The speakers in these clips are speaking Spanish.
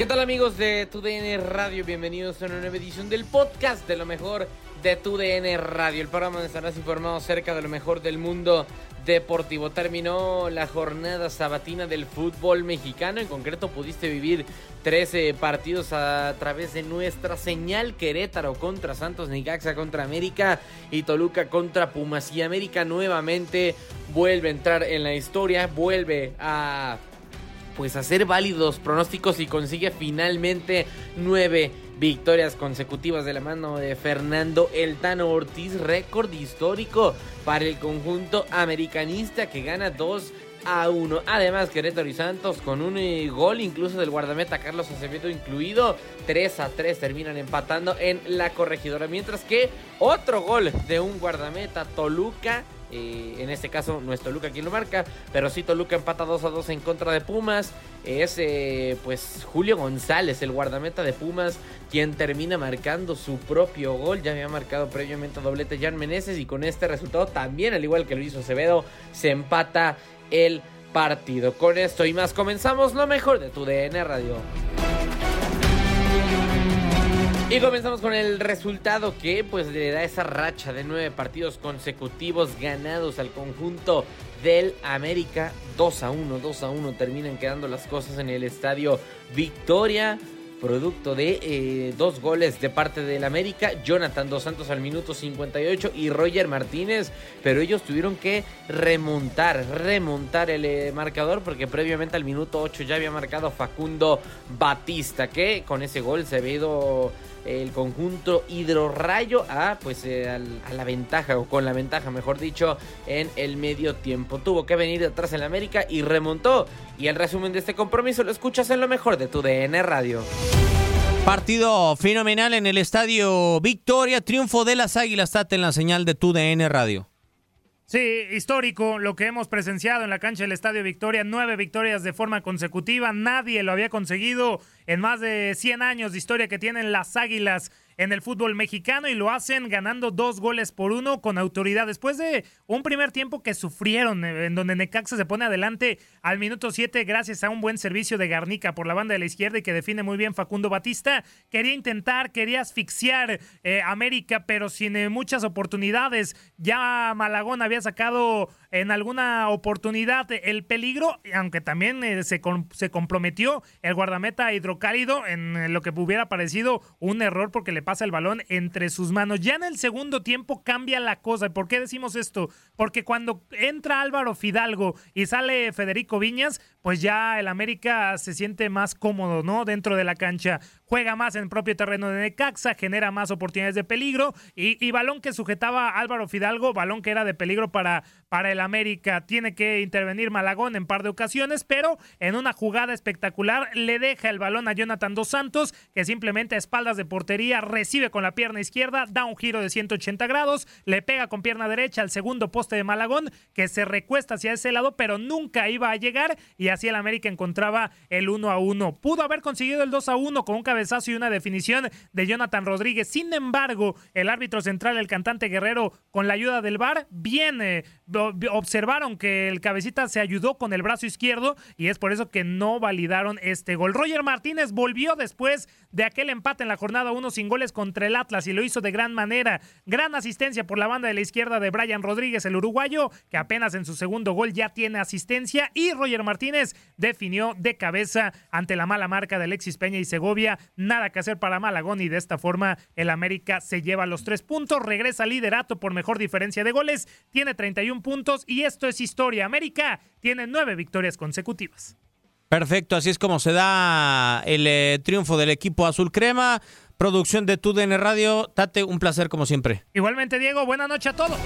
¿Qué tal amigos de TUDN Radio? Bienvenidos a una nueva edición del podcast de lo mejor de TUDN Radio, el programa donde estarás informado acerca de lo mejor del mundo deportivo. Terminó la jornada sabatina del fútbol mexicano, en concreto pudiste vivir 13 partidos a través de nuestra señal Querétaro contra Santos, Nicaxa contra América y Toluca contra Pumas. Y América nuevamente vuelve a entrar en la historia, vuelve a pues hacer válidos pronósticos y consigue finalmente nueve victorias consecutivas de la mano de Fernando El Tano Ortiz, récord histórico para el conjunto americanista que gana 2 a 1. Además, Querétaro y Santos con un eh, gol incluso del guardameta Carlos Acevedo incluido. 3 a 3 terminan empatando en la corregidora. Mientras que otro gol de un guardameta Toluca eh, en este caso no es Toluca quien lo marca, pero sí Toluca empata 2 a 2 en contra de Pumas. Es eh, pues Julio González, el guardameta de Pumas, quien termina marcando su propio gol. Ya había marcado previamente doblete Jan Meneses y con este resultado también, al igual que lo hizo Acevedo, se empata el partido. Con esto y más comenzamos lo mejor de tu DN Radio. Y comenzamos con el resultado que pues le da esa racha de nueve partidos consecutivos ganados al conjunto del América. 2 a 1, 2 a 1 terminan quedando las cosas en el estadio Victoria. Producto de eh, dos goles de parte del América, Jonathan Dos Santos al minuto 58 y Roger Martínez, pero ellos tuvieron que remontar, remontar el eh, marcador porque previamente al minuto 8 ya había marcado Facundo Batista, que con ese gol se había ido el conjunto hidrorrayo a pues eh, al- a la ventaja o con la ventaja mejor dicho en el medio tiempo. Tuvo que venir detrás en la América y remontó. Y el resumen de este compromiso lo escuchas en lo mejor de tu DN Radio. Partido fenomenal en el estadio Victoria, triunfo de las Águilas Tate en la señal de tu DN Radio. Sí, histórico lo que hemos presenciado en la cancha del Estadio Victoria, nueve victorias de forma consecutiva, nadie lo había conseguido en más de 100 años de historia que tienen las Águilas en el fútbol mexicano y lo hacen ganando dos goles por uno con autoridad después de un primer tiempo que sufrieron eh, en donde Necaxa se pone adelante al minuto 7 gracias a un buen servicio de Garnica por la banda de la izquierda y que define muy bien Facundo Batista. Quería intentar, quería asfixiar eh, América pero sin eh, muchas oportunidades. Ya Malagón había sacado en alguna oportunidad el peligro, aunque también se, se comprometió el guardameta hidrocálido en lo que hubiera parecido un error porque le pasa el balón entre sus manos. Ya en el segundo tiempo cambia la cosa. ¿Por qué decimos esto? Porque cuando entra Álvaro Fidalgo y sale Federico Viñas, pues ya el América se siente más cómodo, ¿no? Dentro de la cancha. Juega más en propio terreno de Necaxa, genera más oportunidades de peligro y, y balón que sujetaba Álvaro Fidalgo, balón que era de peligro para, para el América. Tiene que intervenir Malagón en par de ocasiones, pero en una jugada espectacular le deja el balón a Jonathan Dos Santos, que simplemente a espaldas de portería recibe con la pierna izquierda, da un giro de 180 grados, le pega con pierna derecha al segundo poste de Malagón, que se recuesta hacia ese lado, pero nunca iba a llegar y así el América encontraba el 1 a 1. Pudo haber conseguido el 2 a 1 con un cabezazo y una definición de Jonathan Rodríguez. Sin embargo, el árbitro central, el cantante Guerrero, con la ayuda del VAR, viene observaron que el cabecita se ayudó con el brazo izquierdo y es por eso que no validaron este gol. Roger Martínez volvió después de aquel empate en la jornada 1 sin goles contra el Atlas y lo hizo de gran manera. Gran asistencia por la banda de la izquierda de Brian Rodríguez, el uruguayo, que apenas en su segundo gol ya tiene asistencia y Roger Martínez definió de cabeza ante la mala marca de Alexis Peña y Segovia. Nada que hacer para Malagón y de esta forma el América se lleva los tres puntos, regresa liderato por mejor diferencia de goles, tiene 31 puntos y esto es historia. América tiene nueve victorias consecutivas. Perfecto, así es como se da el eh, triunfo del equipo azul crema. Producción de TUDN Radio. Tate, un placer como siempre. Igualmente, Diego, buena noche a todos.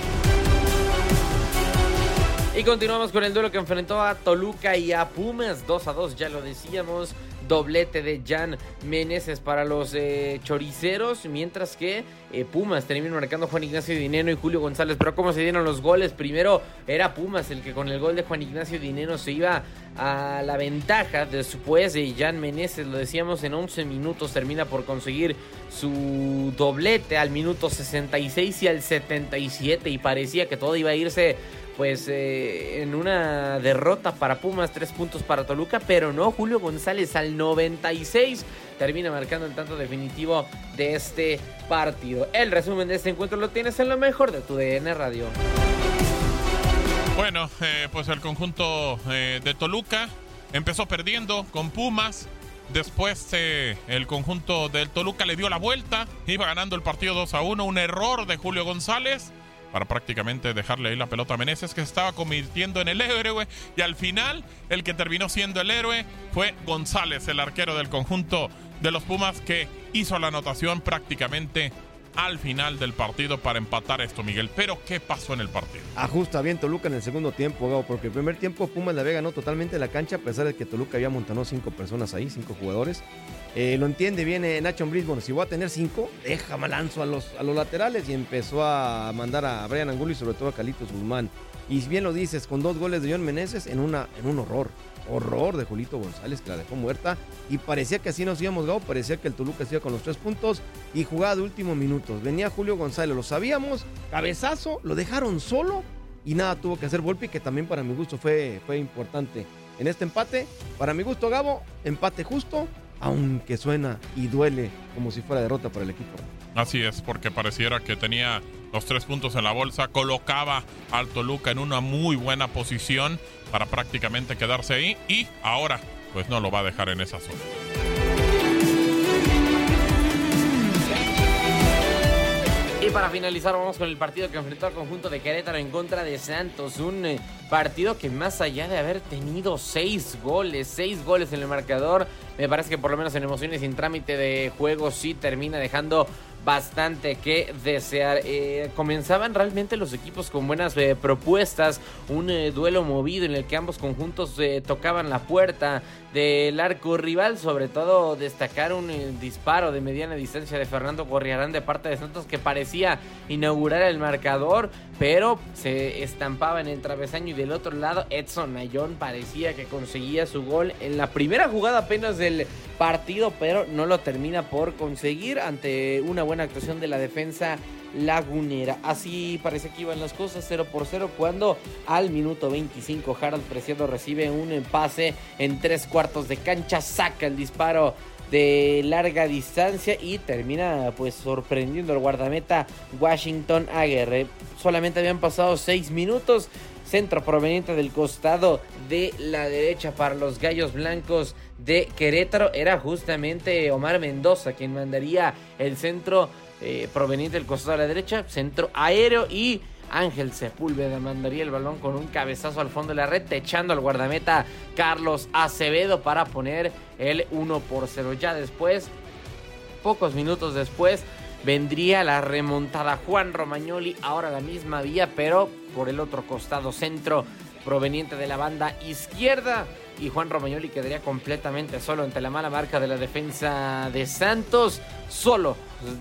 Y continuamos con el duelo que enfrentó a Toluca y a Pumas 2 a 2, ya lo decíamos. Doblete de Jan Meneses para los eh, choriceros, mientras que eh, Pumas terminó marcando Juan Ignacio Dineno y Julio González. Pero ¿cómo se dieron los goles? Primero era Pumas el que con el gol de Juan Ignacio Dineno se iba a la ventaja. Después de Jan Meneses, lo decíamos, en 11 minutos termina por conseguir su doblete al minuto 66 y al 77 y parecía que todo iba a irse pues eh, en una derrota para Pumas, tres puntos para Toluca, pero no, Julio González al 96 termina marcando el tanto definitivo de este partido. El resumen de este encuentro lo tienes en lo mejor de tu DN Radio. Bueno, eh, pues el conjunto eh, de Toluca empezó perdiendo con Pumas. Después el conjunto del Toluca le dio la vuelta, iba ganando el partido 2 a 1, un error de Julio González para prácticamente dejarle ahí la pelota a Meneses, que se estaba convirtiendo en el héroe. Y al final, el que terminó siendo el héroe fue González, el arquero del conjunto de los Pumas, que hizo la anotación prácticamente al final del partido para empatar esto, Miguel. Pero, ¿qué pasó en el partido? Ajusta bien Toluca en el segundo tiempo, Gabo, porque el primer tiempo Pumas la Vega ganó totalmente la cancha, a pesar de que Toluca había montado cinco personas ahí, cinco jugadores. Eh, lo entiende bien eh, Nacho Brisbane. Si voy a tener cinco, deja malanzo a los, a los laterales y empezó a mandar a Brian Angulo y sobre todo a Calitos Guzmán. Y bien lo dices, con dos goles de John Meneses en, una, en un horror. Horror de Julito González que la dejó muerta. Y parecía que así nos íbamos, Gao. Parecía que el Toluca se con los tres puntos y jugaba de último minutos. Venía Julio González, lo sabíamos. Cabezazo, lo dejaron solo y nada tuvo que hacer Volpi, que también para mi gusto fue, fue importante en este empate. Para mi gusto, Gabo, empate justo aunque suena y duele como si fuera derrota para el equipo. Así es, porque pareciera que tenía los tres puntos en la bolsa, colocaba al Toluca en una muy buena posición para prácticamente quedarse ahí y ahora pues no lo va a dejar en esa zona. Y para finalizar vamos con el partido que enfrentó al conjunto de Querétaro en contra de Santos. Un eh, partido que más allá de haber tenido seis goles, seis goles en el marcador, me parece que por lo menos en emociones sin trámite de juego sí termina dejando bastante que desear. Eh, comenzaban realmente los equipos con buenas eh, propuestas, un eh, duelo movido en el que ambos conjuntos tocaban la puerta del arco rival, sobre todo destacar un disparo de mediana distancia de Fernando Corriarán de parte de Santos que parecía inaugurar el marcador, pero se estampaba en el travesaño y del otro lado Edson Ayón parecía que conseguía su gol en la primera jugada apenas del partido, pero no lo termina por conseguir ante una buena actuación de la defensa lagunera. Así parece que iban las cosas 0 por 0 cuando al minuto 25 Harold Preciado recibe un pase en tres cuartos de cancha, saca el disparo de larga distancia y termina pues sorprendiendo al guardameta Washington Aguirre. Solamente habían pasado 6 minutos centro proveniente del costado de la derecha para los Gallos Blancos de Querétaro. Era justamente Omar Mendoza quien mandaría el centro eh, proveniente del costado de la derecha, centro aéreo y Ángel Sepúlveda mandaría el balón con un cabezazo al fondo de la red, techando al guardameta Carlos Acevedo para poner el 1 por 0. Ya después, pocos minutos después, vendría la remontada Juan Romagnoli, ahora la misma vía, pero por el otro costado centro proveniente de la banda izquierda. Y Juan Romagnoli quedaría completamente solo ante la mala marca de la defensa de Santos. Solo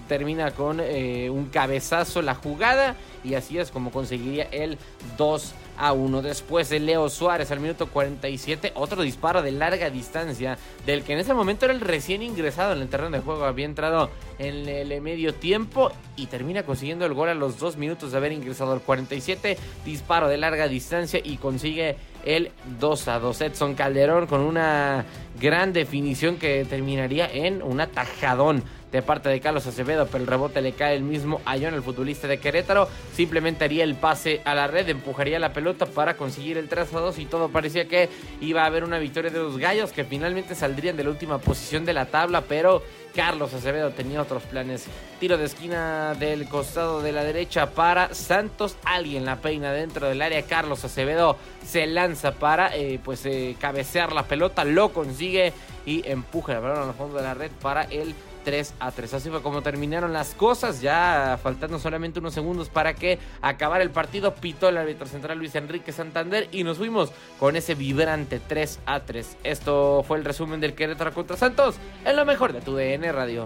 termina con eh, un cabezazo la jugada y así es como conseguiría el 2 a 1. Después de Leo Suárez al minuto 47, otro disparo de larga distancia del que en ese momento era el recién ingresado en el terreno de juego. Había entrado en el medio tiempo y termina consiguiendo el gol a los dos minutos de haber ingresado al 47. Disparo de larga distancia y consigue el 2 a 2. Edson Calderón con una gran definición que terminaría en un atajadón de parte de Carlos Acevedo, pero el rebote le cae el mismo a John, el futbolista de Querétaro. Simplemente haría el pase a la red, empujaría la pelota para conseguir el 3 a 2 y todo parecía que iba a haber una victoria de los gallos que finalmente saldrían de la última posición de la tabla, pero Carlos Acevedo tenía otros planes. Tiro de esquina del costado de la derecha para Santos. Alguien la peina dentro del área. Carlos Acevedo se lanza para eh, pues eh, cabecear la pelota. Lo consigue y empuja el balón al fondo de la red para el 3 a 3. Así fue como terminaron las cosas, ya faltando solamente unos segundos para que acabara el partido. Pitó el árbitro central Luis Enrique Santander y nos fuimos con ese vibrante 3 a 3. Esto fue el resumen del Querétaro contra Santos en lo mejor de tu DN Radio.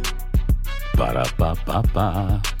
Para pa pa pa.